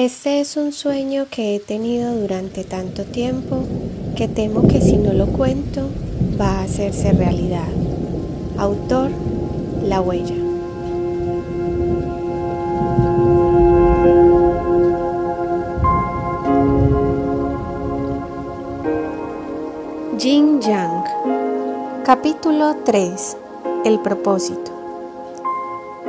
Este es un sueño que he tenido durante tanto tiempo que temo que si no lo cuento va a hacerse realidad. Autor, La huella. Jin Yang Capítulo 3 El propósito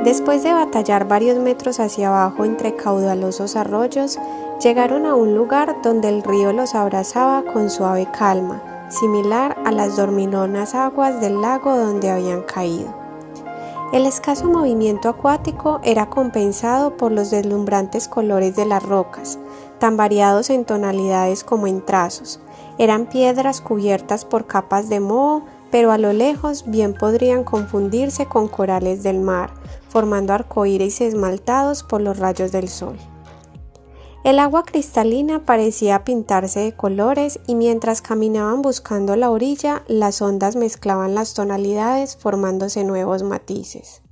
Después de batallar varios metros hacia abajo entre caudalosos arroyos, llegaron a un lugar donde el río los abrazaba con suave calma, similar a las dormilonas aguas del lago donde habían caído. El escaso movimiento acuático era compensado por los deslumbrantes colores de las rocas, tan variados en tonalidades como en trazos. Eran piedras cubiertas por capas de moho, pero a lo lejos bien podrían confundirse con corales del mar, formando arcoíris esmaltados por los rayos del sol. El agua cristalina parecía pintarse de colores y mientras caminaban buscando la orilla, las ondas mezclaban las tonalidades formándose nuevos matices.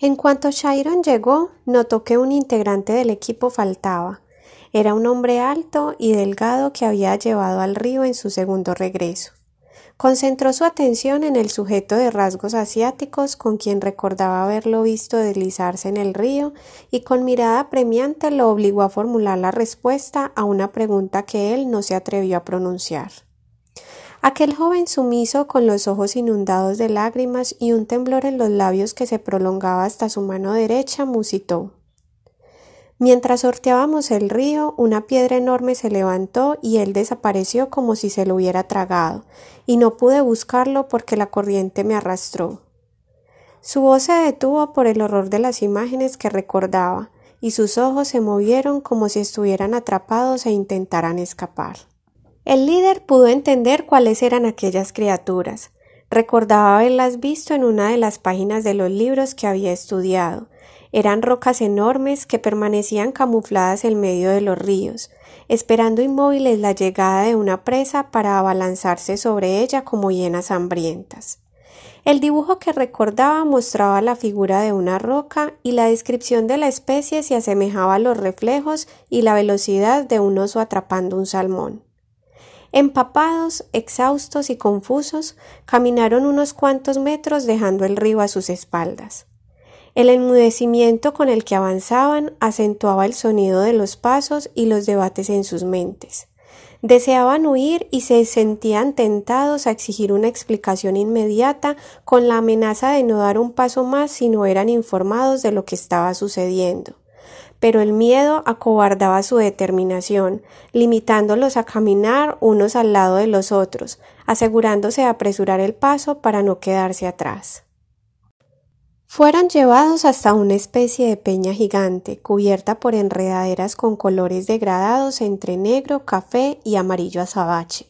En cuanto Chiron llegó, notó que un integrante del equipo faltaba. Era un hombre alto y delgado que había llevado al río en su segundo regreso. Concentró su atención en el sujeto de rasgos asiáticos con quien recordaba haberlo visto deslizarse en el río y con mirada premiante lo obligó a formular la respuesta a una pregunta que él no se atrevió a pronunciar. Aquel joven sumiso con los ojos inundados de lágrimas y un temblor en los labios que se prolongaba hasta su mano derecha musitó Mientras sorteábamos el río, una piedra enorme se levantó y él desapareció como si se lo hubiera tragado, y no pude buscarlo porque la corriente me arrastró. Su voz se detuvo por el horror de las imágenes que recordaba, y sus ojos se movieron como si estuvieran atrapados e intentaran escapar. El líder pudo entender cuáles eran aquellas criaturas. Recordaba haberlas visto en una de las páginas de los libros que había estudiado, eran rocas enormes que permanecían camufladas en medio de los ríos, esperando inmóviles la llegada de una presa para abalanzarse sobre ella como hienas hambrientas. El dibujo que recordaba mostraba la figura de una roca y la descripción de la especie se asemejaba a los reflejos y la velocidad de un oso atrapando un salmón. Empapados, exhaustos y confusos, caminaron unos cuantos metros dejando el río a sus espaldas. El enmudecimiento con el que avanzaban acentuaba el sonido de los pasos y los debates en sus mentes. Deseaban huir y se sentían tentados a exigir una explicación inmediata con la amenaza de no dar un paso más si no eran informados de lo que estaba sucediendo. Pero el miedo acobardaba su determinación, limitándolos a caminar unos al lado de los otros, asegurándose de apresurar el paso para no quedarse atrás. Fueron llevados hasta una especie de peña gigante, cubierta por enredaderas con colores degradados entre negro, café y amarillo azabache.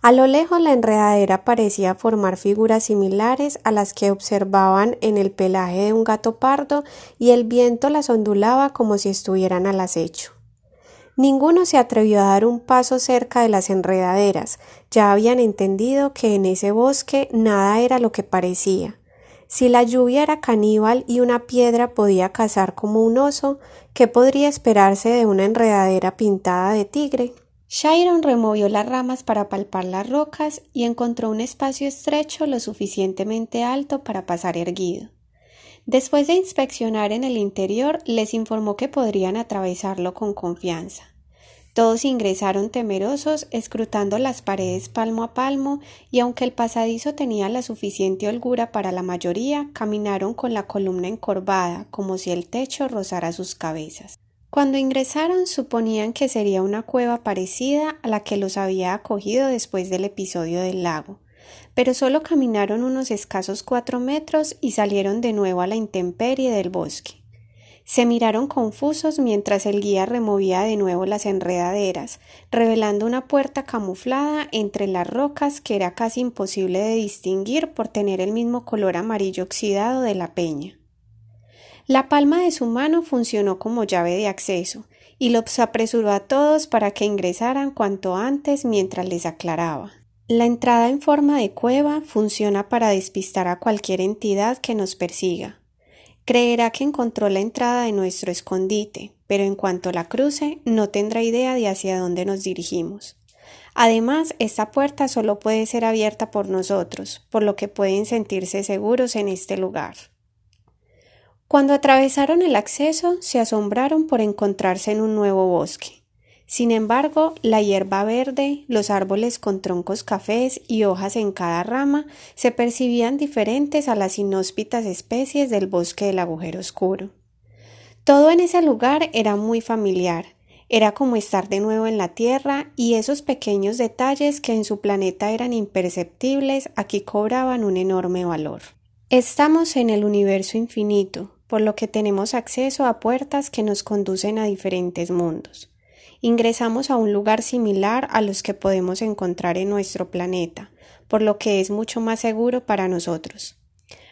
A lo lejos la enredadera parecía formar figuras similares a las que observaban en el pelaje de un gato pardo y el viento las ondulaba como si estuvieran al acecho. Ninguno se atrevió a dar un paso cerca de las enredaderas, ya habían entendido que en ese bosque nada era lo que parecía. Si la lluvia era caníbal y una piedra podía cazar como un oso, ¿qué podría esperarse de una enredadera pintada de tigre? Shiron removió las ramas para palpar las rocas y encontró un espacio estrecho lo suficientemente alto para pasar erguido. Después de inspeccionar en el interior, les informó que podrían atravesarlo con confianza. Todos ingresaron temerosos, escrutando las paredes palmo a palmo, y aunque el pasadizo tenía la suficiente holgura para la mayoría, caminaron con la columna encorvada, como si el techo rozara sus cabezas. Cuando ingresaron suponían que sería una cueva parecida a la que los había acogido después del episodio del lago, pero solo caminaron unos escasos cuatro metros y salieron de nuevo a la intemperie del bosque. Se miraron confusos mientras el guía removía de nuevo las enredaderas, revelando una puerta camuflada entre las rocas que era casi imposible de distinguir por tener el mismo color amarillo oxidado de la peña. La palma de su mano funcionó como llave de acceso, y los apresuró a todos para que ingresaran cuanto antes mientras les aclaraba. La entrada en forma de cueva funciona para despistar a cualquier entidad que nos persiga. Creerá que encontró la entrada de nuestro escondite, pero en cuanto la cruce no tendrá idea de hacia dónde nos dirigimos. Además, esta puerta solo puede ser abierta por nosotros, por lo que pueden sentirse seguros en este lugar. Cuando atravesaron el acceso, se asombraron por encontrarse en un nuevo bosque. Sin embargo, la hierba verde, los árboles con troncos cafés y hojas en cada rama se percibían diferentes a las inhóspitas especies del bosque del agujero oscuro. Todo en ese lugar era muy familiar, era como estar de nuevo en la Tierra y esos pequeños detalles que en su planeta eran imperceptibles aquí cobraban un enorme valor. Estamos en el universo infinito, por lo que tenemos acceso a puertas que nos conducen a diferentes mundos ingresamos a un lugar similar a los que podemos encontrar en nuestro planeta, por lo que es mucho más seguro para nosotros.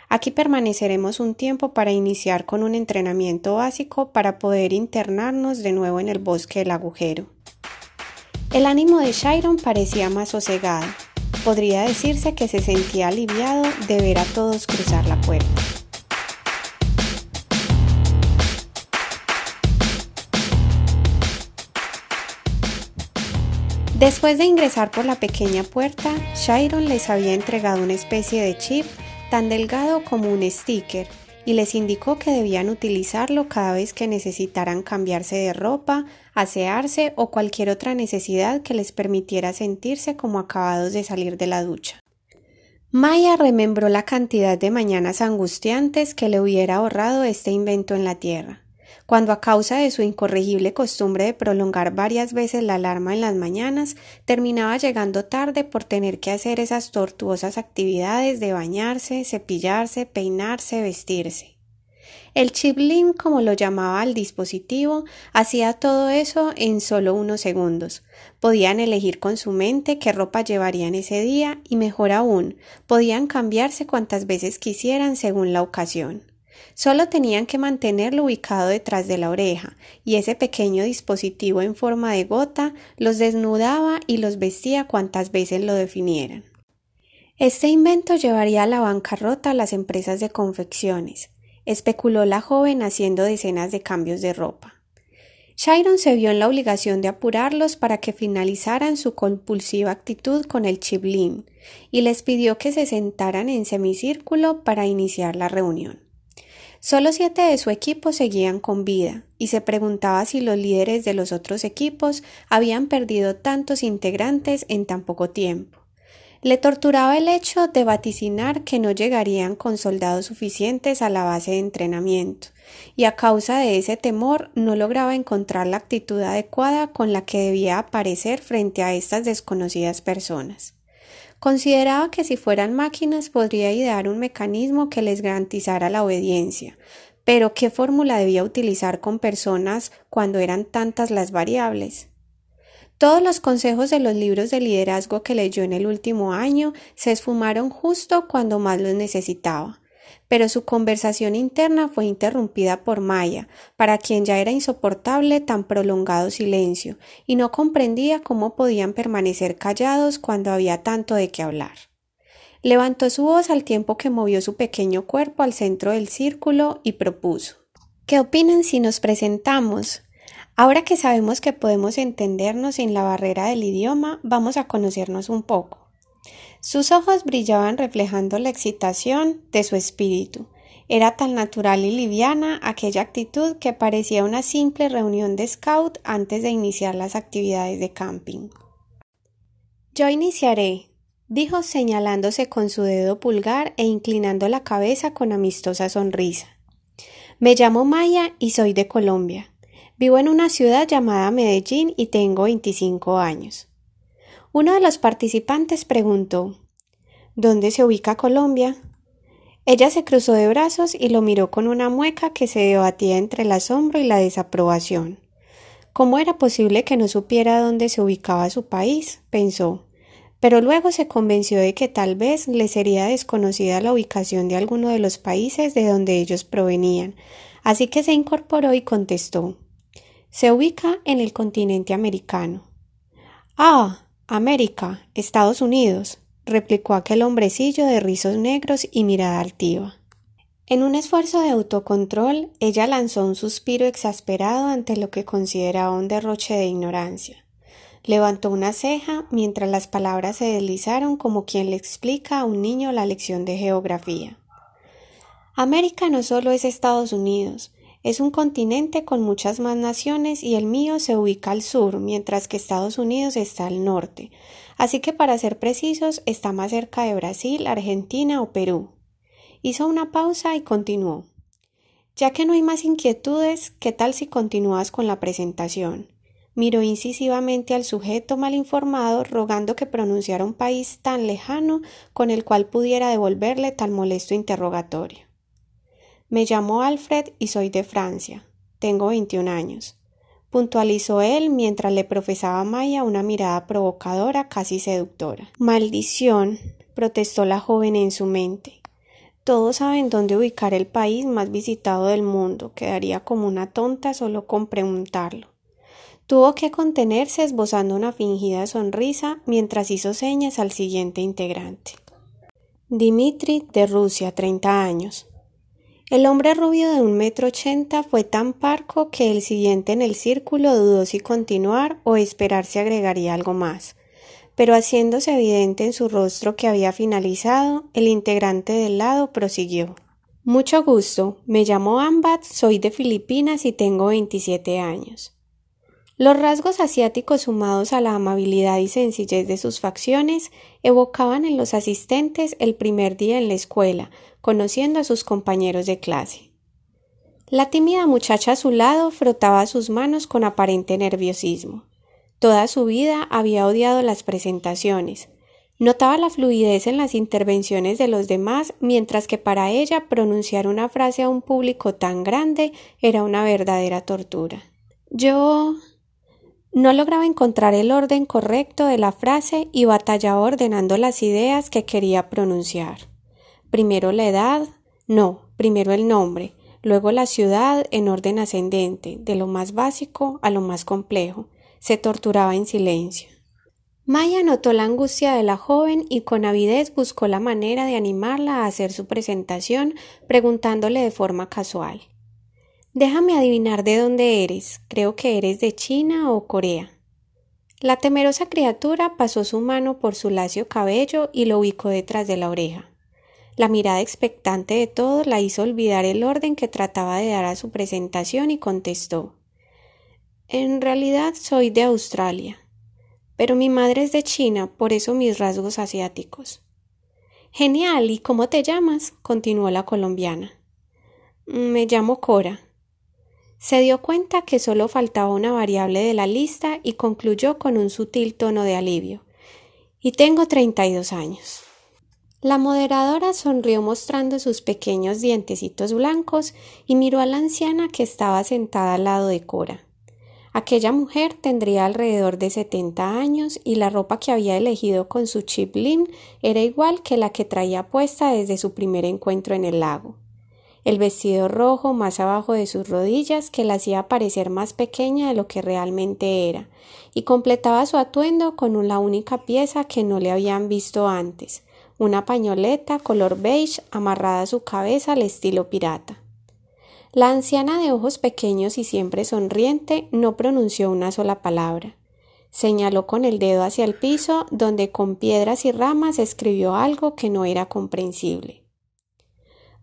Aquí permaneceremos un tiempo para iniciar con un entrenamiento básico para poder internarnos de nuevo en el bosque del agujero. El ánimo de Shiron parecía más sosegado. Podría decirse que se sentía aliviado de ver a todos cruzar la puerta. Después de ingresar por la pequeña puerta, Shiron les había entregado una especie de chip tan delgado como un sticker y les indicó que debían utilizarlo cada vez que necesitaran cambiarse de ropa, asearse o cualquier otra necesidad que les permitiera sentirse como acabados de salir de la ducha. Maya remembró la cantidad de mañanas angustiantes que le hubiera ahorrado este invento en la Tierra cuando a causa de su incorregible costumbre de prolongar varias veces la alarma en las mañanas, terminaba llegando tarde por tener que hacer esas tortuosas actividades de bañarse, cepillarse, peinarse, vestirse. El chiplin, como lo llamaba el dispositivo, hacía todo eso en solo unos segundos. Podían elegir con su mente qué ropa llevarían ese día y mejor aún, podían cambiarse cuantas veces quisieran según la ocasión. Solo tenían que mantenerlo ubicado detrás de la oreja, y ese pequeño dispositivo en forma de gota los desnudaba y los vestía cuantas veces lo definieran. Este invento llevaría a la bancarrota a las empresas de confecciones, especuló la joven haciendo decenas de cambios de ropa. Shiron se vio en la obligación de apurarlos para que finalizaran su compulsiva actitud con el chiblín y les pidió que se sentaran en semicírculo para iniciar la reunión. Solo siete de su equipo seguían con vida, y se preguntaba si los líderes de los otros equipos habían perdido tantos integrantes en tan poco tiempo. Le torturaba el hecho de vaticinar que no llegarían con soldados suficientes a la base de entrenamiento, y a causa de ese temor no lograba encontrar la actitud adecuada con la que debía aparecer frente a estas desconocidas personas. Consideraba que si fueran máquinas podría idear un mecanismo que les garantizara la obediencia, pero ¿qué fórmula debía utilizar con personas cuando eran tantas las variables? Todos los consejos de los libros de liderazgo que leyó en el último año se esfumaron justo cuando más los necesitaba pero su conversación interna fue interrumpida por Maya, para quien ya era insoportable tan prolongado silencio, y no comprendía cómo podían permanecer callados cuando había tanto de qué hablar. Levantó su voz al tiempo que movió su pequeño cuerpo al centro del círculo y propuso ¿Qué opinan si nos presentamos? Ahora que sabemos que podemos entendernos sin la barrera del idioma, vamos a conocernos un poco. Sus ojos brillaban reflejando la excitación de su espíritu. Era tan natural y liviana aquella actitud que parecía una simple reunión de scout antes de iniciar las actividades de camping. Yo iniciaré, dijo señalándose con su dedo pulgar e inclinando la cabeza con amistosa sonrisa. Me llamo Maya y soy de Colombia. Vivo en una ciudad llamada Medellín y tengo 25 años. Uno de los participantes preguntó ¿Dónde se ubica Colombia? Ella se cruzó de brazos y lo miró con una mueca que se debatía entre el asombro y la desaprobación. ¿Cómo era posible que no supiera dónde se ubicaba su país? pensó, pero luego se convenció de que tal vez le sería desconocida la ubicación de alguno de los países de donde ellos provenían, así que se incorporó y contestó Se ubica en el continente americano. Ah, América, Estados Unidos, replicó aquel hombrecillo de rizos negros y mirada altiva. En un esfuerzo de autocontrol, ella lanzó un suspiro exasperado ante lo que consideraba un derroche de ignorancia. Levantó una ceja mientras las palabras se deslizaron como quien le explica a un niño la lección de geografía. América no solo es Estados Unidos, es un continente con muchas más naciones y el mío se ubica al sur, mientras que Estados Unidos está al norte. Así que para ser precisos, está más cerca de Brasil, Argentina o Perú. Hizo una pausa y continuó. Ya que no hay más inquietudes, ¿qué tal si continúas con la presentación? Miró incisivamente al sujeto mal informado, rogando que pronunciara un país tan lejano con el cual pudiera devolverle tan molesto interrogatorio. Me llamo Alfred y soy de Francia. Tengo 21 años. Puntualizó él mientras le profesaba a Maya una mirada provocadora, casi seductora. Maldición, protestó la joven en su mente. Todos saben dónde ubicar el país más visitado del mundo. Quedaría como una tonta solo con preguntarlo. Tuvo que contenerse esbozando una fingida sonrisa mientras hizo señas al siguiente integrante. Dimitri, de Rusia, 30 años. El hombre rubio de un metro ochenta fue tan parco que el siguiente en el círculo dudó si continuar o esperar si agregaría algo más. Pero haciéndose evidente en su rostro que había finalizado, el integrante del lado prosiguió. Mucho gusto, me llamo Ambat, soy de Filipinas y tengo 27 años. Los rasgos asiáticos sumados a la amabilidad y sencillez de sus facciones evocaban en los asistentes el primer día en la escuela, conociendo a sus compañeros de clase. La tímida muchacha a su lado frotaba sus manos con aparente nerviosismo. Toda su vida había odiado las presentaciones. Notaba la fluidez en las intervenciones de los demás, mientras que para ella pronunciar una frase a un público tan grande era una verdadera tortura. Yo no lograba encontrar el orden correcto de la frase y batallaba ordenando las ideas que quería pronunciar. Primero la edad, no, primero el nombre, luego la ciudad en orden ascendente, de lo más básico a lo más complejo. Se torturaba en silencio. Maya notó la angustia de la joven y con avidez buscó la manera de animarla a hacer su presentación, preguntándole de forma casual Déjame adivinar de dónde eres. Creo que eres de China o Corea. La temerosa criatura pasó su mano por su lacio cabello y lo ubicó detrás de la oreja. La mirada expectante de todos la hizo olvidar el orden que trataba de dar a su presentación y contestó En realidad soy de Australia, pero mi madre es de China, por eso mis rasgos asiáticos. Genial. ¿Y cómo te llamas? continuó la colombiana. Me llamo Cora. Se dio cuenta que solo faltaba una variable de la lista y concluyó con un sutil tono de alivio. Y tengo 32 años. La moderadora sonrió mostrando sus pequeños dientecitos blancos y miró a la anciana que estaba sentada al lado de Cora. Aquella mujer tendría alrededor de 70 años y la ropa que había elegido con su chip era igual que la que traía puesta desde su primer encuentro en el lago el vestido rojo más abajo de sus rodillas que la hacía parecer más pequeña de lo que realmente era, y completaba su atuendo con la única pieza que no le habían visto antes, una pañoleta color beige amarrada a su cabeza al estilo pirata. La anciana de ojos pequeños y siempre sonriente no pronunció una sola palabra. Señaló con el dedo hacia el piso, donde con piedras y ramas escribió algo que no era comprensible.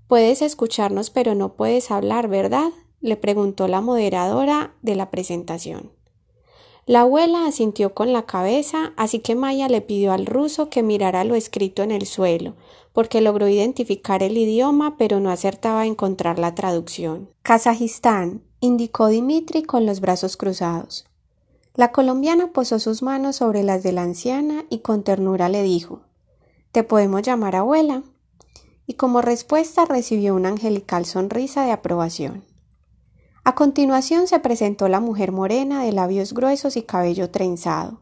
Puedes escucharnos pero no puedes hablar, ¿verdad? le preguntó la moderadora de la presentación. La abuela asintió con la cabeza, así que Maya le pidió al ruso que mirara lo escrito en el suelo, porque logró identificar el idioma, pero no acertaba a encontrar la traducción. Kazajistán, indicó Dimitri con los brazos cruzados. La colombiana posó sus manos sobre las de la anciana y con ternura le dijo ¿Te podemos llamar abuela? Y como respuesta recibió una angelical sonrisa de aprobación. A continuación se presentó la mujer morena de labios gruesos y cabello trenzado.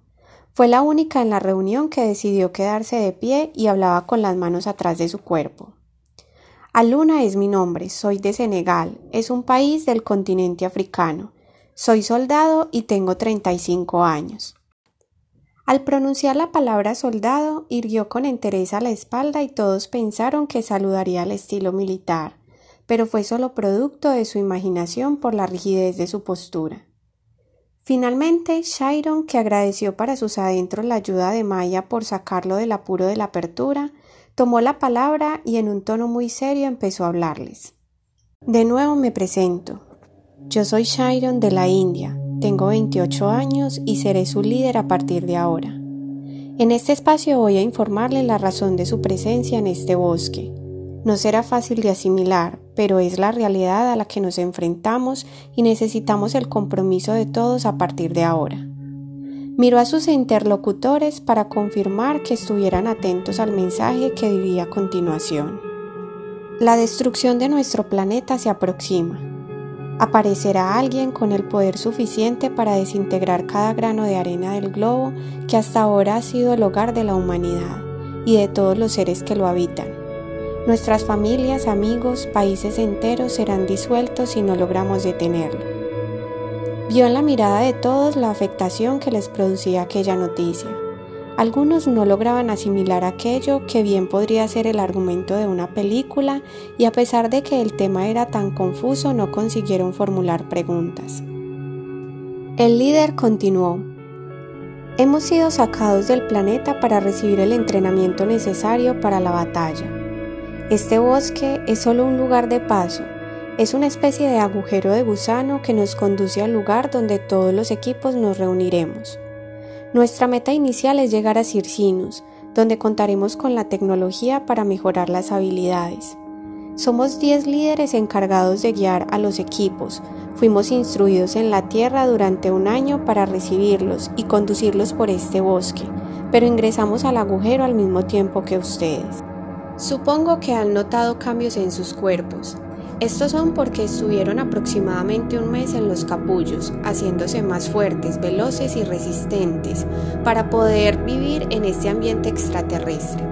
Fue la única en la reunión que decidió quedarse de pie y hablaba con las manos atrás de su cuerpo. Aluna es mi nombre, soy de Senegal, es un país del continente africano. Soy soldado y tengo 35 años. Al pronunciar la palabra soldado, irguió con entereza la espalda y todos pensaron que saludaría al estilo militar. pero fue solo producto de su imaginación por la rigidez de su postura. Finalmente, Chiron, que agradeció para sus adentros la ayuda de Maya por sacarlo del apuro de la apertura, tomó la palabra y en un tono muy serio empezó a hablarles. De nuevo me presento. Yo soy Chiron de la India, tengo 28 años y seré su líder a partir de ahora. En este espacio voy a informarle la razón de su presencia en este bosque. No será fácil de asimilar, pero es la realidad a la que nos enfrentamos y necesitamos el compromiso de todos a partir de ahora. Miró a sus interlocutores para confirmar que estuvieran atentos al mensaje que diría a continuación. La destrucción de nuestro planeta se aproxima. Aparecerá alguien con el poder suficiente para desintegrar cada grano de arena del globo que hasta ahora ha sido el hogar de la humanidad y de todos los seres que lo habitan Nuestras familias, amigos, países enteros serán disueltos si no logramos detenerlo. Vio en la mirada de todos la afectación que les producía aquella noticia. Algunos no lograban asimilar aquello que bien podría ser el argumento de una película y a pesar de que el tema era tan confuso no consiguieron formular preguntas. El líder continuó. Hemos sido sacados del planeta para recibir el entrenamiento necesario para la batalla. Este bosque es solo un lugar de paso, es una especie de agujero de gusano que nos conduce al lugar donde todos los equipos nos reuniremos. Nuestra meta inicial es llegar a Circinus, donde contaremos con la tecnología para mejorar las habilidades. Somos 10 líderes encargados de guiar a los equipos. Fuimos instruidos en la Tierra durante un año para recibirlos y conducirlos por este bosque, pero ingresamos al agujero al mismo tiempo que ustedes. Supongo que han notado cambios en sus cuerpos. Estos son porque estuvieron aproximadamente un mes en los capullos, haciéndose más fuertes, veloces y resistentes para poder vivir en este ambiente extraterrestre.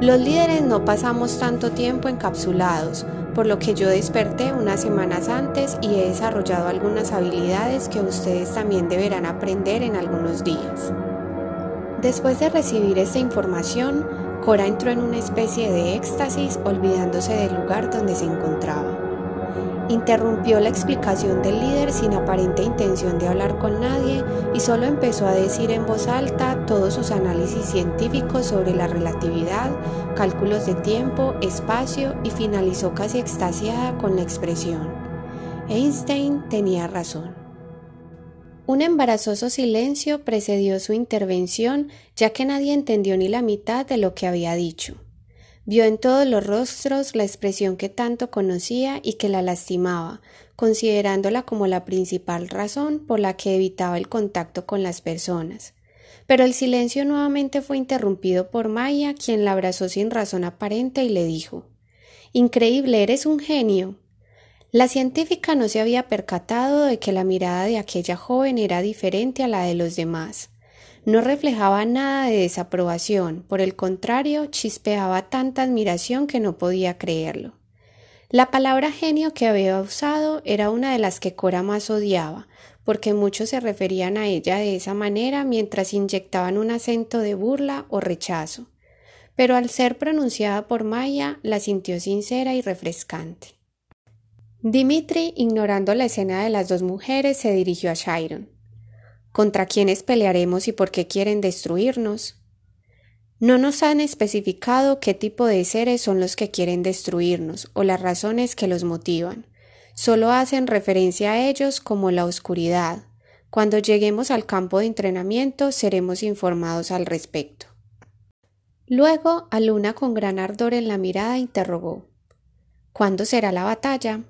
Los líderes no pasamos tanto tiempo encapsulados, por lo que yo desperté unas semanas antes y he desarrollado algunas habilidades que ustedes también deberán aprender en algunos días. Después de recibir esta información, Cora entró en una especie de éxtasis olvidándose del lugar donde se encontraba. Interrumpió la explicación del líder sin aparente intención de hablar con nadie y solo empezó a decir en voz alta todos sus análisis científicos sobre la relatividad, cálculos de tiempo, espacio y finalizó casi extasiada con la expresión. Einstein tenía razón. Un embarazoso silencio precedió su intervención, ya que nadie entendió ni la mitad de lo que había dicho. Vio en todos los rostros la expresión que tanto conocía y que la lastimaba, considerándola como la principal razón por la que evitaba el contacto con las personas. Pero el silencio nuevamente fue interrumpido por Maya, quien la abrazó sin razón aparente y le dijo Increíble, eres un genio. La científica no se había percatado de que la mirada de aquella joven era diferente a la de los demás. No reflejaba nada de desaprobación, por el contrario, chispeaba tanta admiración que no podía creerlo. La palabra genio que había usado era una de las que Cora más odiaba, porque muchos se referían a ella de esa manera mientras inyectaban un acento de burla o rechazo. Pero al ser pronunciada por Maya, la sintió sincera y refrescante. Dimitri, ignorando la escena de las dos mujeres, se dirigió a Chiron. ¿Contra quiénes pelearemos y por qué quieren destruirnos? No nos han especificado qué tipo de seres son los que quieren destruirnos o las razones que los motivan. Solo hacen referencia a ellos como la oscuridad. Cuando lleguemos al campo de entrenamiento seremos informados al respecto. Luego, Aluna con gran ardor en la mirada interrogó ¿Cuándo será la batalla?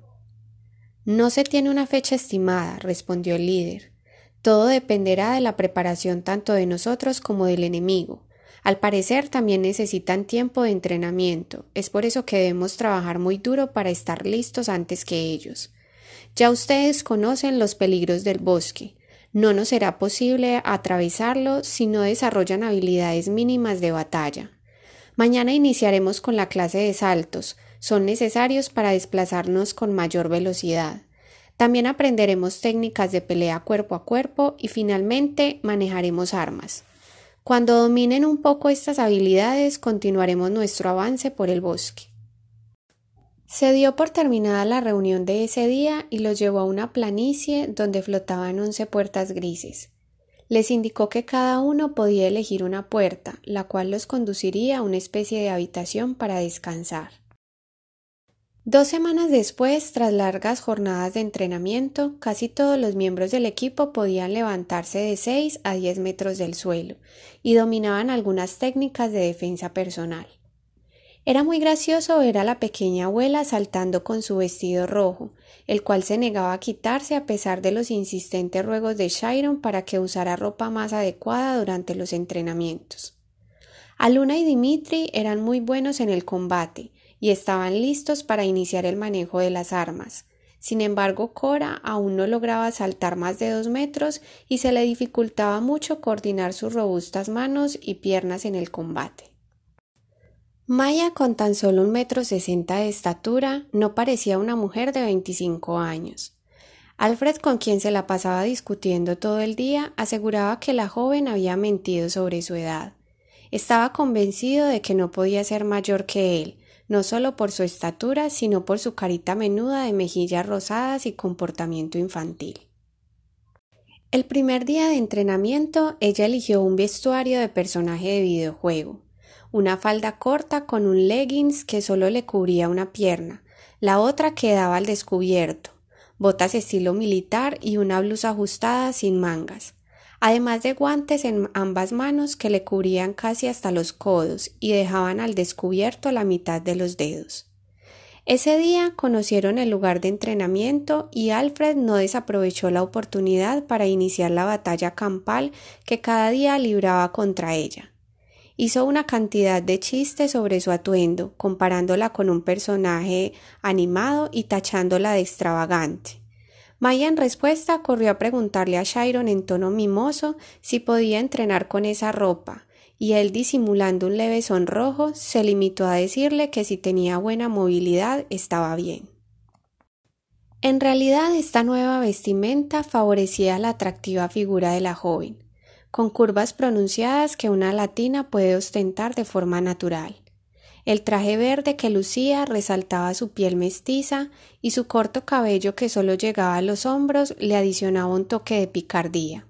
No se tiene una fecha estimada, respondió el líder. Todo dependerá de la preparación tanto de nosotros como del enemigo. Al parecer también necesitan tiempo de entrenamiento, es por eso que debemos trabajar muy duro para estar listos antes que ellos. Ya ustedes conocen los peligros del bosque. No nos será posible atravesarlo si no desarrollan habilidades mínimas de batalla. Mañana iniciaremos con la clase de saltos, son necesarios para desplazarnos con mayor velocidad. También aprenderemos técnicas de pelea cuerpo a cuerpo y finalmente manejaremos armas. Cuando dominen un poco estas habilidades, continuaremos nuestro avance por el bosque. Se dio por terminada la reunión de ese día y los llevó a una planicie donde flotaban once puertas grises. Les indicó que cada uno podía elegir una puerta, la cual los conduciría a una especie de habitación para descansar. Dos semanas después, tras largas jornadas de entrenamiento, casi todos los miembros del equipo podían levantarse de 6 a 10 metros del suelo y dominaban algunas técnicas de defensa personal. Era muy gracioso ver a la pequeña abuela saltando con su vestido rojo, el cual se negaba a quitarse a pesar de los insistentes ruegos de Shiron para que usara ropa más adecuada durante los entrenamientos. Aluna y Dimitri eran muy buenos en el combate y estaban listos para iniciar el manejo de las armas. Sin embargo, Cora aún no lograba saltar más de dos metros y se le dificultaba mucho coordinar sus robustas manos y piernas en el combate. Maya, con tan solo un metro sesenta de estatura, no parecía una mujer de veinticinco años. Alfred, con quien se la pasaba discutiendo todo el día, aseguraba que la joven había mentido sobre su edad. Estaba convencido de que no podía ser mayor que él, no solo por su estatura, sino por su carita menuda de mejillas rosadas y comportamiento infantil. El primer día de entrenamiento, ella eligió un vestuario de personaje de videojuego una falda corta con un leggings que solo le cubría una pierna, la otra quedaba al descubierto, botas estilo militar y una blusa ajustada sin mangas, además de guantes en ambas manos que le cubrían casi hasta los codos y dejaban al descubierto la mitad de los dedos. Ese día conocieron el lugar de entrenamiento y Alfred no desaprovechó la oportunidad para iniciar la batalla campal que cada día libraba contra ella. Hizo una cantidad de chistes sobre su atuendo, comparándola con un personaje animado y tachándola de extravagante. Maya en respuesta corrió a preguntarle a Shiron en tono mimoso si podía entrenar con esa ropa, y él disimulando un leve sonrojo se limitó a decirle que si tenía buena movilidad estaba bien. En realidad esta nueva vestimenta favorecía la atractiva figura de la joven con curvas pronunciadas que una latina puede ostentar de forma natural. El traje verde que lucía resaltaba su piel mestiza y su corto cabello que solo llegaba a los hombros le adicionaba un toque de picardía.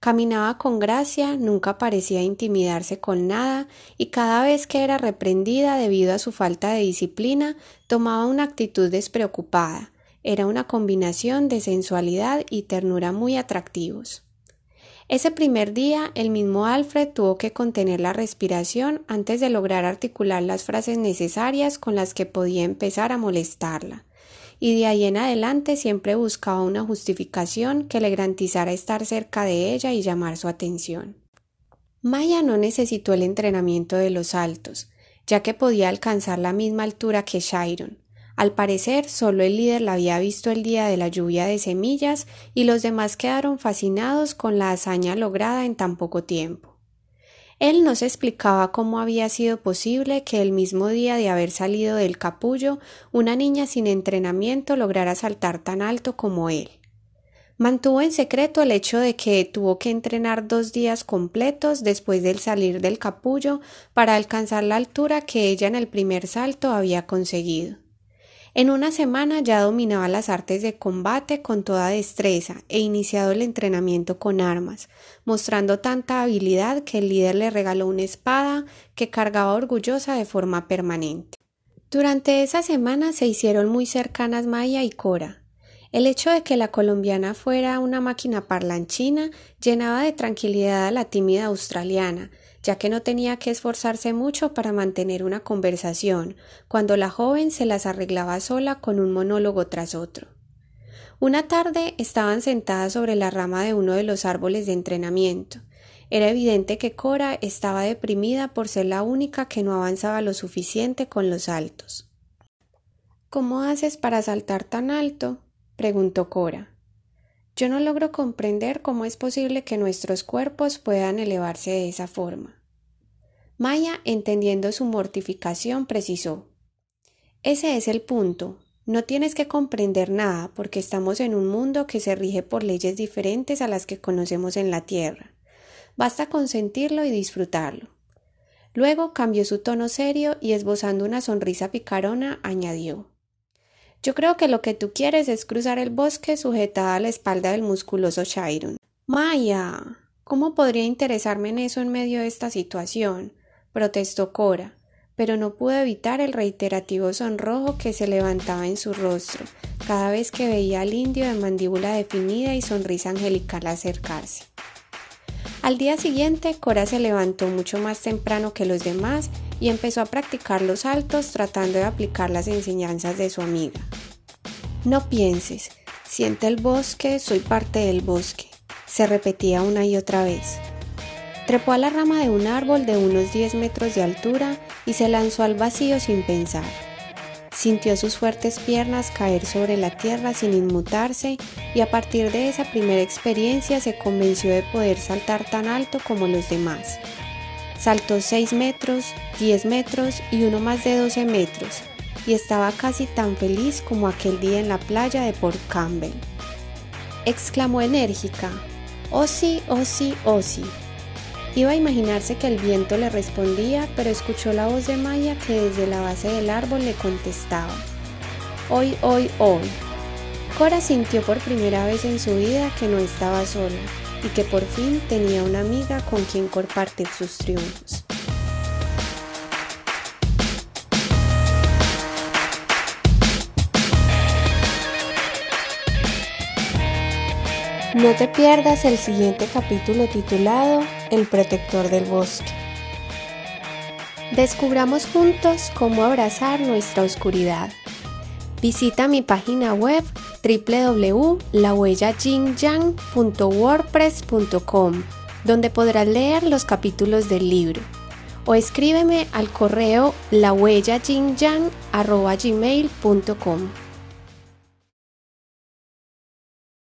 Caminaba con gracia, nunca parecía intimidarse con nada y cada vez que era reprendida debido a su falta de disciplina tomaba una actitud despreocupada. Era una combinación de sensualidad y ternura muy atractivos. Ese primer día el mismo Alfred tuvo que contener la respiración antes de lograr articular las frases necesarias con las que podía empezar a molestarla, y de ahí en adelante siempre buscaba una justificación que le garantizara estar cerca de ella y llamar su atención. Maya no necesitó el entrenamiento de los altos, ya que podía alcanzar la misma altura que Shiron, al parecer, solo el líder la había visto el día de la lluvia de semillas y los demás quedaron fascinados con la hazaña lograda en tan poco tiempo. Él no se explicaba cómo había sido posible que el mismo día de haber salido del capullo una niña sin entrenamiento lograra saltar tan alto como él. Mantuvo en secreto el hecho de que tuvo que entrenar dos días completos después del salir del capullo para alcanzar la altura que ella en el primer salto había conseguido. En una semana ya dominaba las artes de combate con toda destreza e iniciado el entrenamiento con armas, mostrando tanta habilidad que el líder le regaló una espada que cargaba orgullosa de forma permanente. Durante esa semana se hicieron muy cercanas Maya y Cora. El hecho de que la colombiana fuera una máquina parlanchina llenaba de tranquilidad a la tímida australiana, ya que no tenía que esforzarse mucho para mantener una conversación, cuando la joven se las arreglaba sola con un monólogo tras otro. Una tarde estaban sentadas sobre la rama de uno de los árboles de entrenamiento. Era evidente que Cora estaba deprimida por ser la única que no avanzaba lo suficiente con los saltos. ¿Cómo haces para saltar tan alto? preguntó Cora. Yo no logro comprender cómo es posible que nuestros cuerpos puedan elevarse de esa forma. Maya, entendiendo su mortificación, precisó Ese es el punto. No tienes que comprender nada porque estamos en un mundo que se rige por leyes diferentes a las que conocemos en la Tierra. Basta consentirlo y disfrutarlo. Luego cambió su tono serio y esbozando una sonrisa picarona añadió Yo creo que lo que tú quieres es cruzar el bosque sujetada a la espalda del musculoso Chiron. Maya, ¿cómo podría interesarme en eso en medio de esta situación? Protestó Cora, pero no pudo evitar el reiterativo sonrojo que se levantaba en su rostro cada vez que veía al indio de mandíbula definida y sonrisa angelical acercarse. Al día siguiente, Cora se levantó mucho más temprano que los demás y empezó a practicar los saltos tratando de aplicar las enseñanzas de su amiga. No pienses, siente el bosque, soy parte del bosque, se repetía una y otra vez. Trepó a la rama de un árbol de unos 10 metros de altura y se lanzó al vacío sin pensar. Sintió sus fuertes piernas caer sobre la tierra sin inmutarse y a partir de esa primera experiencia se convenció de poder saltar tan alto como los demás. Saltó 6 metros, 10 metros y uno más de 12 metros, y estaba casi tan feliz como aquel día en la playa de Port Campbell. Exclamó enérgica, Oh sí, oh sí, oh sí. Iba a imaginarse que el viento le respondía, pero escuchó la voz de Maya que desde la base del árbol le contestaba. Hoy, hoy, hoy. Cora sintió por primera vez en su vida que no estaba sola y que por fin tenía una amiga con quien compartir sus triunfos. No te pierdas el siguiente capítulo titulado El protector del bosque. Descubramos juntos cómo abrazar nuestra oscuridad. Visita mi página web www.lahuellajingyang.wordpress.com, donde podrás leer los capítulos del libro, o escríbeme al correo lahuellajingyang.gmail.com.